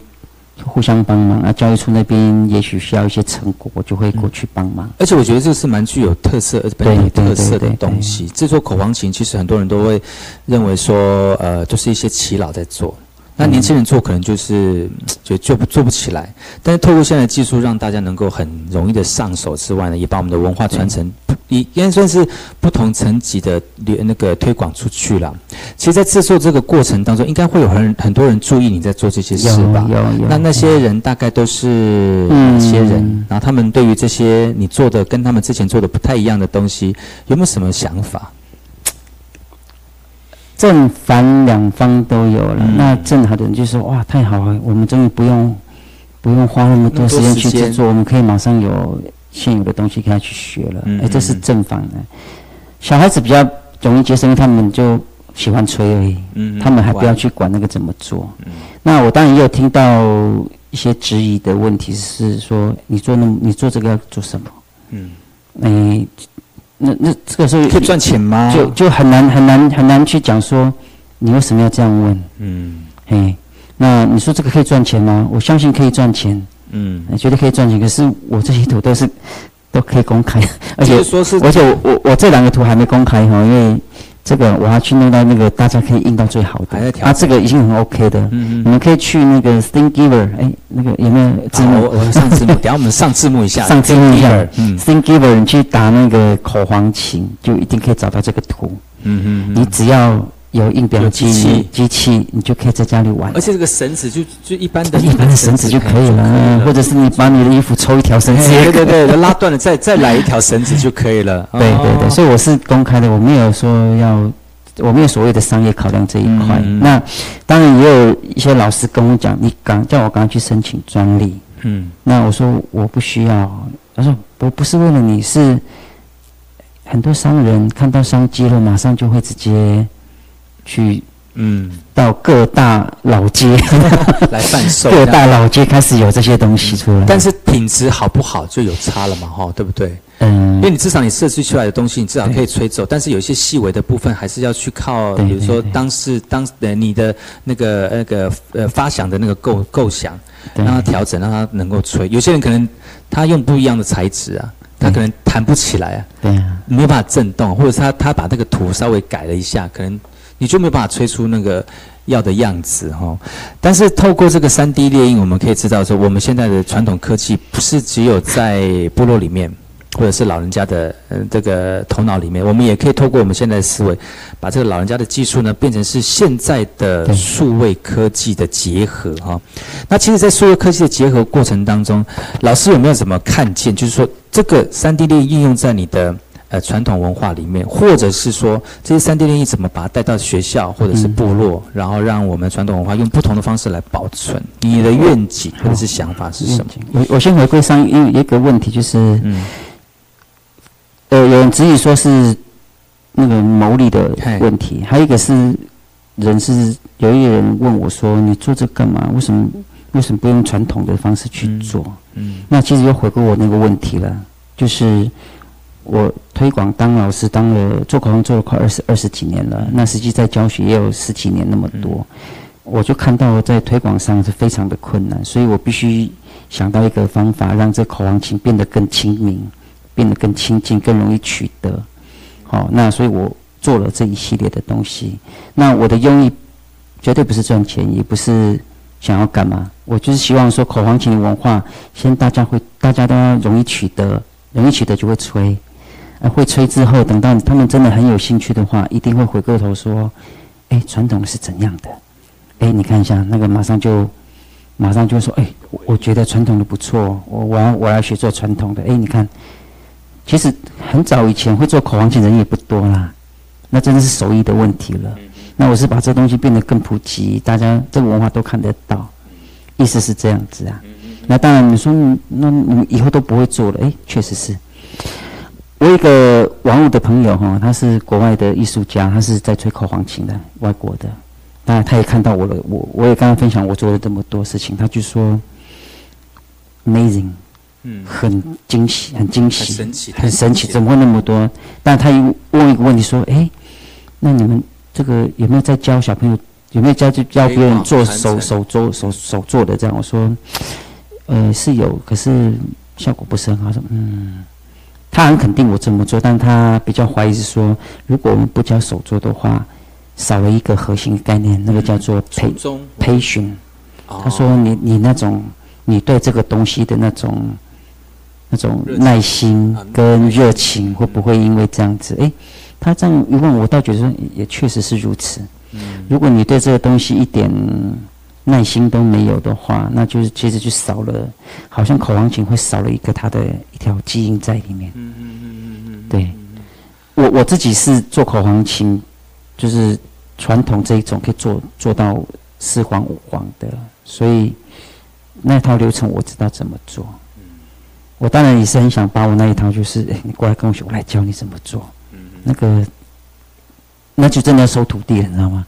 互相帮忙啊。教育处那边也许需要一些成果，我就会过去帮忙。而且我觉得这个是蛮具有特色、呃本土特色的东西。制作口簧琴，其实很多人都会认为说，呃，就是一些耆老在做。那年轻人做可能就是嗯就做不做不起来，但是透过现在的技术，让大家能够很容易的上手之外呢，也把我们的文化传承，也应该算是不同层级的流那个推广出去了。其实，在制作这个过程当中，应该会有很很多人注意你在做这些事吧？有有有那那些人大概都是哪些人？嗯然后他们对于这些你做的跟他们之前做的不太一样的东西，有没有什么想法？正反两方都有了。嗯那正好的人就说：“哇，太好了，我们终于不用不用花那么多时间去制作，我们可以马上有现有的东西给他去学了。嗯哎，这是嗯正反的。小孩子比较容易接受，因为他们就喜欢吹而已，嗯他们还不要去管那个怎么做。那我当然也有听到一些质疑的问题，是说你做那么你做这个要做什么？嗯，哎，那那这个时候可以赚钱吗？就就很难很难很难去讲说你为什么要这样问？嗯嘿，那你说这个可以赚钱吗？我相信可以赚钱，嗯，呃绝对可以赚钱。可是我这些图都是都可以公开，而且说是而且我我我这两个图还没公开哈，因为这个我要去弄到那个大家可以印到最好的，还在调啊，这个已经很 OK 的。嗯你们可以去那个 Thingiver，哎，那个有没有字好，幕？我我上字幕，等下我们上字幕一下，上字幕一下。嗯，Thingiver，你去打那个口簧琴，就一定可以找到这个图。嗯嗯。你只要有印表机机器机器，你就可以在家里玩而。且这个绳子就就一般的一般的绳子就可以了，或者是你把你的衣服抽一条绳子。对对对，拉断了再再来一条绳子就可以了。对对对，哦所以我是公开的，我没有说要，我没有所谓的商业考量这一块。嗯那当然也有一些老师跟我讲，你刚叫我刚刚去申请专利。嗯那我说我不需要，他说我不是为了你，是很多商人看到商机了，马上就会直接去嗯，到各大老街，来贩售 各大老街开始有这些东西出来。但是品质好不好就有差了嘛，哈，对不对？嗯因为你至少你设计出来的东西，你至少可以吹走，但是有一些细微的部分还是要去靠，比如说当时当呃你的那个那个呃发响的那个构构想，对让它调整，让它能够吹。有些人可能他用不一样的材质啊，他可能弹不起来啊，对啊，没有办法震动，或者是他他把那个图稍微改了一下，可能你就没有办法吹出那个要的样子哈、但是透过这个三 D 列印，我们可以知道说，我们现在的传统科技不是只有在部落里面，或者是老人家的呃这个头脑里面，我们也可以透过我们现在的思维，把这个老人家的技术呢，变成是现在的数位科技的结合哈、那其实，在数位科技的结合过程当中，老师有没有怎么看见？就是说，这个三 D 列印应用在你的呃传统文化里面，或者是说这些三 D 列印怎么把它带到学校或者是部落，然后让我们传统文化用不同的方式来保存？你的愿景或者是想法是什么？我我先回归上，一一个问题就是，嗯呃，有人质疑说是那个牟利的问题，还有一个是人是有一个人问我说，你做这干嘛？为什么为什么不用传统的方式去做？嗯那其实又回归我那个问题了，就是我推广当老师当了做口红做了快二十二十几年了，那实际在教学也有十几年那么多，我就看到在推广上是非常的困难，所以我必须想到一个方法，让这口红琴变得更亲民，变得更亲近，更容易取得。好、那所以我做了这一系列的东西。那我的用意绝对不是赚钱，也不是想要干嘛，我就是希望说口簧琴的文化，先大家会大家都要容易取得，容易取得就会吹，呃，会吹之后，等到他们真的很有兴趣的话，一定会回过头说，哎，传统是怎样的？哎，你看一下那个，马上就马上就说，哎，我我觉得传统的不错，我我要我要学做传统的。哎，你看，其实很早以前会做口簧琴人也不多啦，那真的是手艺的问题了。那我是把这东西变得更普及，大家这个文化都看得到，意思是这样子啊。那当然，你说那你以后都不会做了，哎，确实是。我有一个玩物的朋友哈，他是国外的艺术家，他是在吹口簧琴的，外国的。当然，他也看到我的，我我也跟他分享我做了这么多事情，他就说，amazing，嗯，很惊喜，很惊喜，很神奇很神奇，怎么会那么多？但他又问一个问题说，哎，那你们这个有没有在教小朋友有没有教就教别人做手手做手手做的这样？我说，呃是有，可是效果不是很好。他说嗯，他很肯定我这么做，但他比较怀疑是说，如果我们不教手做的话，少了一个核心概念，那个叫做培培训。哦他说你你那种你对这个东西的那种那种耐心啊跟热情，会不会因为这样子？诶，他这样一问，我倒觉得也确实是如此。嗯如果你对这个东西一点耐心都没有的话，那就是其实就少了，好像口簧琴会少了一个它的一条基因在里面。嗯嗯嗯嗯嗯，对，我我自己是做口簧琴，就是传统这一种可以做做到四簧五簧的，所以那套流程我知道怎么做。我当然也是很想把我那一套，就是哎，你过来跟我学，我来教你怎么做。那个，那就真的要收徒弟了，你知道吗？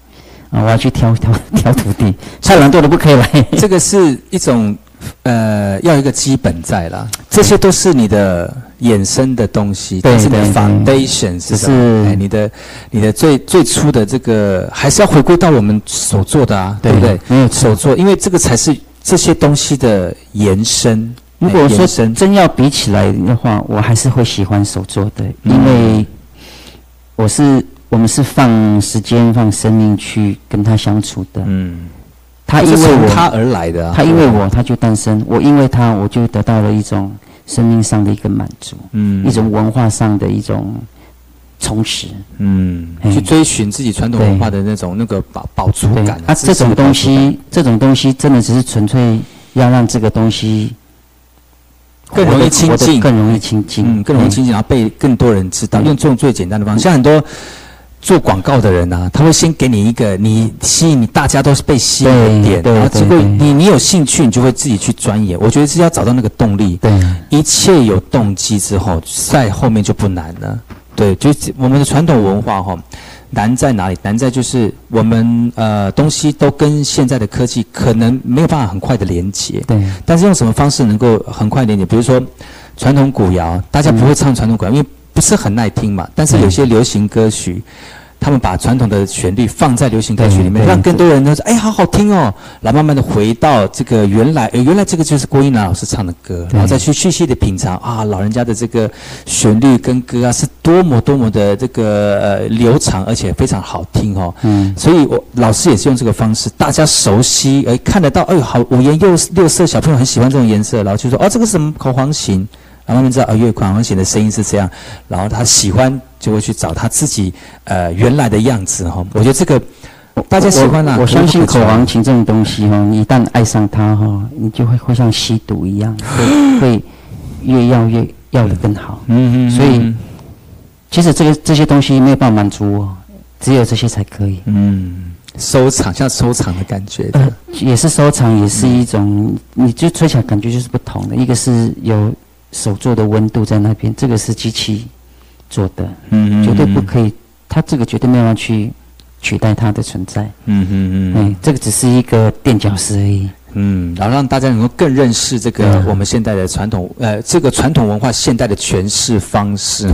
啊，我要去挑挑挑徒弟，太懒惰的不可以来。这个是一种呃，要一个基本在啦，这些都是你的衍生的东西，对但是你的 foundation 是只什么？是哎，你的你的最最初的这个还是要回归到我们手做的啊，对不对？没有错手做，因为这个才是这些东西的延伸。如果说神，真要比起来的话，我还是会喜欢手做的，嗯因为我是我们是放时间、放生命去跟他相处的。嗯，他因为我，他而来的啊，他因为我，他就诞生；我因为他，我就得到了一种生命上的一个满足，嗯。一种文化上的一种充实。嗯，哎去追寻自己传统文化的那种那个饱饱足感啊，这种东，西，这种东西真的只是纯粹要让这个东西更容易亲近。更容易亲近，嗯，更容易亲近，然后被更多人知道，用这种最简单的方式。像很多做广告的人啊，他会先给你一个你吸引你大家都是被吸引的点，然后结果对对你你有兴趣，你就会自己去钻研。我觉得是要找到那个动力，对一切有动机之后，在后面就不难了。对，就是我们的传统文化哈、难在哪里？难在就是我们呃东西都跟现在的科技可能没有办法很快的连接。对但是用什么方式能够很快连接？比如说传统古谣，大家不会唱传统古谣，因为不是很耐听嘛。但是有些流行歌曲，他们把传统的旋律放在流行歌曲里面，让更多人都说：“哎，好好听哦！”然后慢慢的回到这个原来，呃，原来这个就是郭英男老师唱的歌，然后再去细细的品尝啊，老人家的这个旋律跟歌啊，是多么多么的这个呃流畅，而且非常好听哦。嗯，所以我老师也是用这个方式，大家熟悉，哎，看得到，哎呦，好五颜六六色，小朋友很喜欢这种颜色，然后就说，哦，这个是什么口黄琴，然后慢慢知道，啊，乐口簧琴的声音是这样，然后他喜欢就会去找他自己呃原来的样子哈、我觉得这个大家喜欢啦、我我相信口簧琴，琴这种东西哈、你一旦爱上它哈、你就会会像吸毒一样，会会越要越要的更好。嗯嗯所以其实这个这些东西没有办法满足我，只有这些才可以。嗯，收藏像收藏的感觉的，呃，也是收藏，也是一种，你就吹起来感觉就是不同的。一个是有手做的温度在那边，这个是机器做的，嗯绝对不可以，它这个绝对没有办法去取代它的存在。嗯嗯嗯嗯，这个只是一个垫脚石而已。嗯，然后让大家能够更认识这个嗯我们现代的传统，呃，这个传统文化现代的诠释方式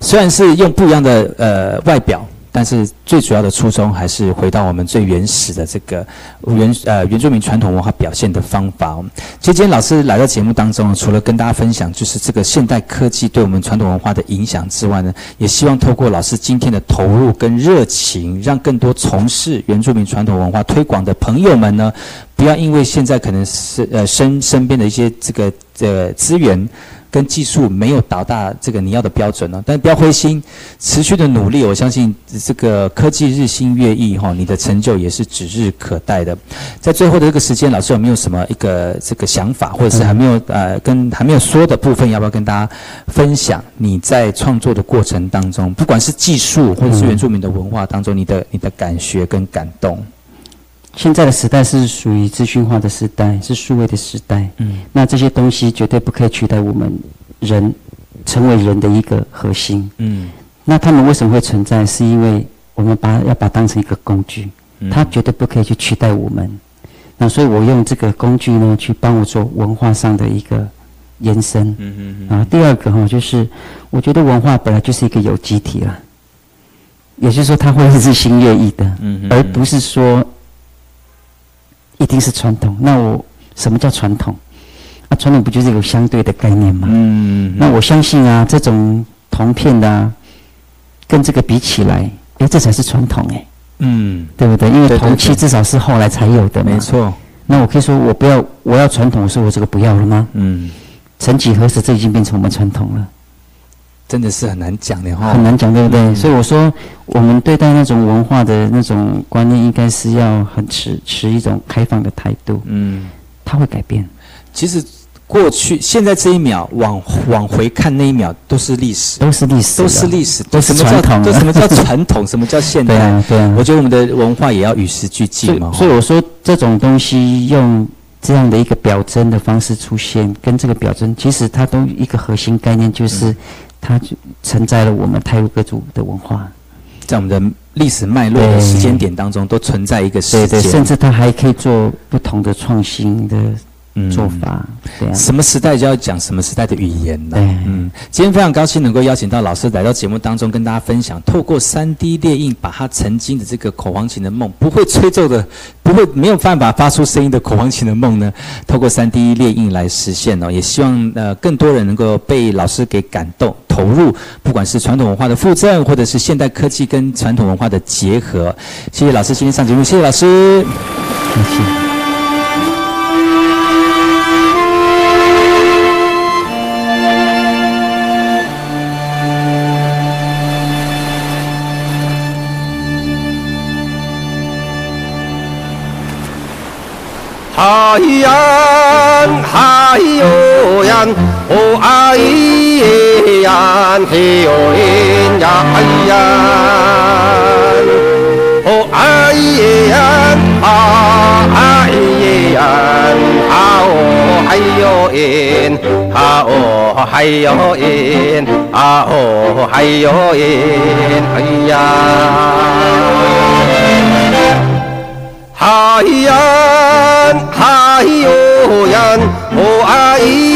虽然是用不一样的呃外表，但是最主要的初衷还是回到我们最原始的这个原呃原住民传统文化表现的方法哦。其实今天老师来到节目当中，除了跟大家分享就是这个现代科技对我们传统文化的影响之外呢，也希望透过老师今天的投入跟热情，让更多从事原住民传统文化推广的朋友们呢，不要因为现在可能是呃身身边的一些这个这资源。跟技术没有达到这个你要的标准呢、但不要灰心，持续的努力，我相信这个科技日新月异哈，你的成就也是指日可待的。在最后的这个时间，老师有没有什么一个这个想法，或者是还没有呃跟还没有说的部分，要不要跟大家分享？你在创作的过程当中，不管是技术或者是原住民的文化当中，你的你的感觉跟感动，现在的时代是属于资讯化的时代，是数位的时代。嗯那这些东西绝对不可以取代我们人成为人的一个核心。嗯那他们为什么会存在？是因为我们把要把它当成一个工具，嗯它绝对不可以去取代我们。那所以我用这个工具呢，去帮我做文化上的一个延伸。嗯嗯啊，第二个哈，就是我觉得文化本来就是一个有机体啦，也就是说它会日新月异的，嗯而不是说定是传统。那我什么叫传统？啊，传统不就是有相对的概念吗？嗯，那我相信啊，这种铜片的、啊，跟这个比起来，哎，这才是传统哎，嗯，对不对？因为铜器至少是后来才有的嘛。没。错，那我可以说我不要，我要传统，我说我这个不要了吗？嗯，曾几何时，这已经变成我们传统了。真的是很难讲的哈，很难讲，对不对？嗯所以我说，我们对待那种文化的那种观念，应该是要很持持一种开放的态度。嗯，它会改变，其实过去、现在这一秒往往回看那一秒都是历史，都是历史，都是历史，都是什么叫传统都什么叫传统？什么叫现代？对啊，对啊。我觉得我们的文化也要与时俱进嘛。所以我说，这种东西用这样的一个表征的方式出现，跟这个表征，其实它都一个核心概念，就是它就承载了我们泰鲁各族的文化。在我们的历史脉络的时间点当中，都存在一个时间，对对，甚至它还可以做不同的创新的嗯做法。对啊，什么时代就要讲什么时代的语言呢？对嗯，今天非常高兴能够邀请到老师来到节目当中，跟大家分享，透过三 D 列印，把他曾经的这个口簧琴的梦，不会吹奏的，不会没有办法发出声音的口簧琴的梦呢，透过三 D 列印来实现哦。也希望呃更多人能够被老师给感动，投入，不管是传统文化的附赠，或者是现代科技跟传统文化的结合。谢谢老师今天上节目，谢谢老师。谢谢。海洋，海哟洋，哦哎呀哎呀，哦哎耶洋，啊哎耶洋，啊哦哎哟耶，啊哦哎哟耶，啊哦哎哟耶，哎呀。海洋，海哟洋，哦啊咿耶洋，嘿哟耶呀哎呀，哦啊咿耶洋，啊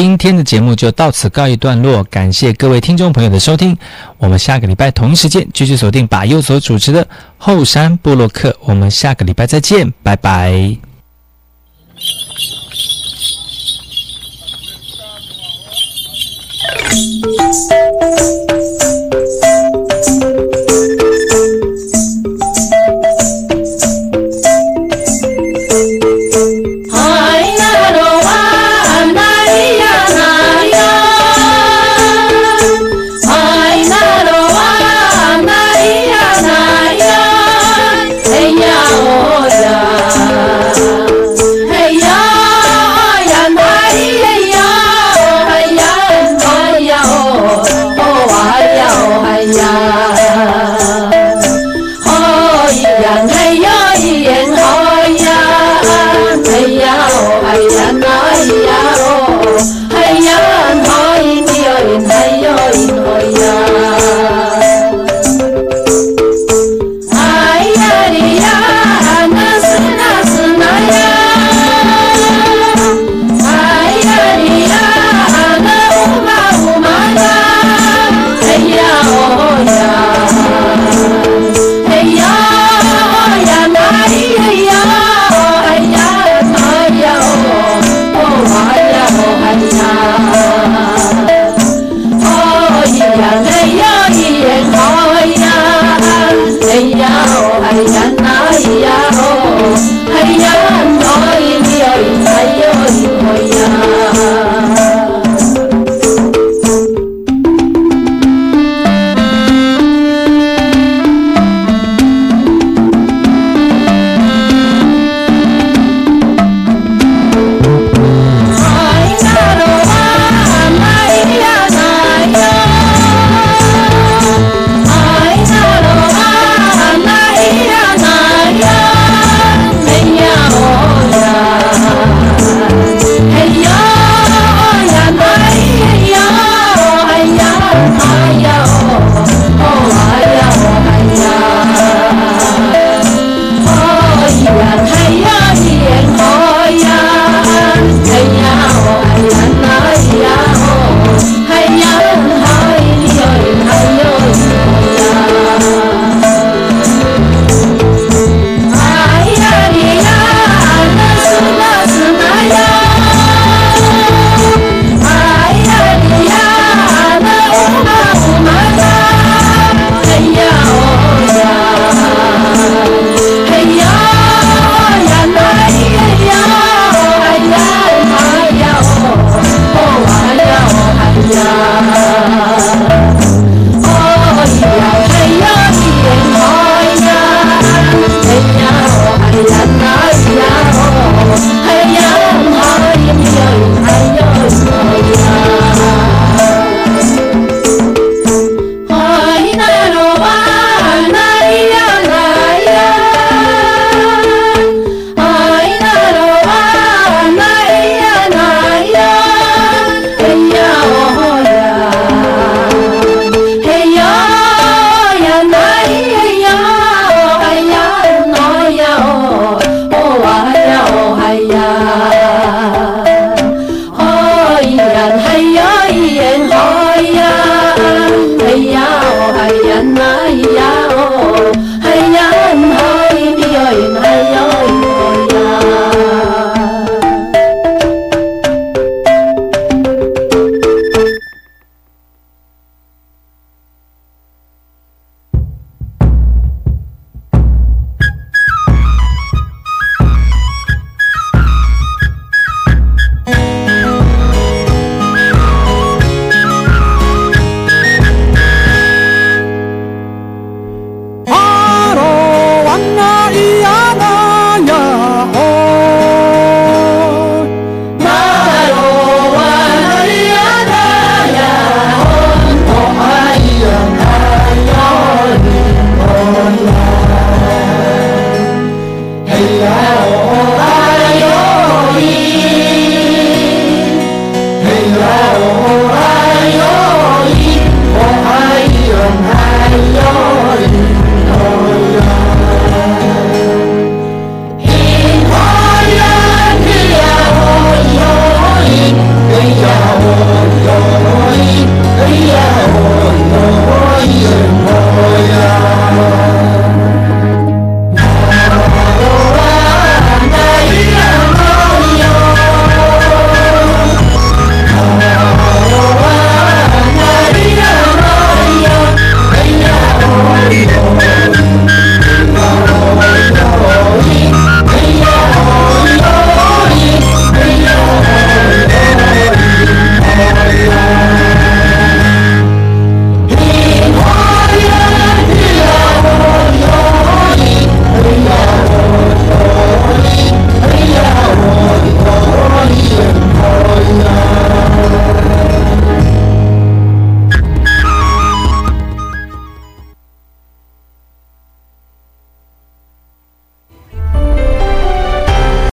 今天的节目就到此告一段落，感谢各位听众朋友的收听。我们下个礼拜同一时间继续锁定把右所主持的后山部落客，我们下个礼拜再见，拜拜。